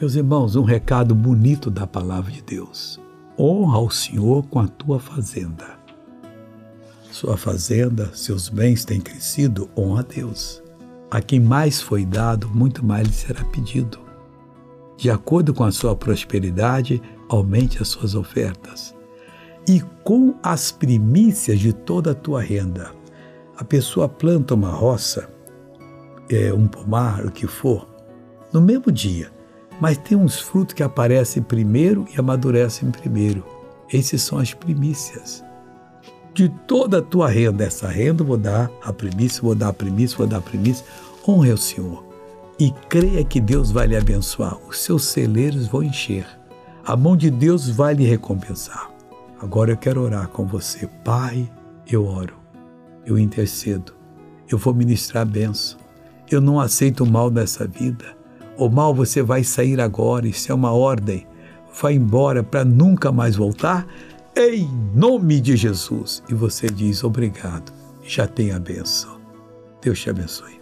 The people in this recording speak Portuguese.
Meus irmãos, um recado bonito da palavra de Deus. Honra o Senhor com a tua fazenda. Sua fazenda, seus bens têm crescido, honra a Deus. A quem mais foi dado, muito mais lhe será pedido. De acordo com a sua prosperidade, aumente as suas ofertas. E com as primícias de toda a tua renda. A pessoa planta uma roça, é, um pomar, o que for, no mesmo dia mas tem uns frutos que aparecem primeiro e amadurecem primeiro. Esses são as primícias. De toda a tua renda, essa renda vou dar a primícia, vou dar a primícia, vou dar a primícia. Honre o Senhor e creia que Deus vai lhe abençoar. Os seus celeiros vão encher. A mão de Deus vai lhe recompensar. Agora eu quero orar com você. Pai, eu oro, eu intercedo, eu vou ministrar a benção. Eu não aceito o mal nessa vida o mal você vai sair agora, isso é uma ordem. Vai embora para nunca mais voltar, em nome de Jesus. E você diz obrigado, já tem a benção. Deus te abençoe.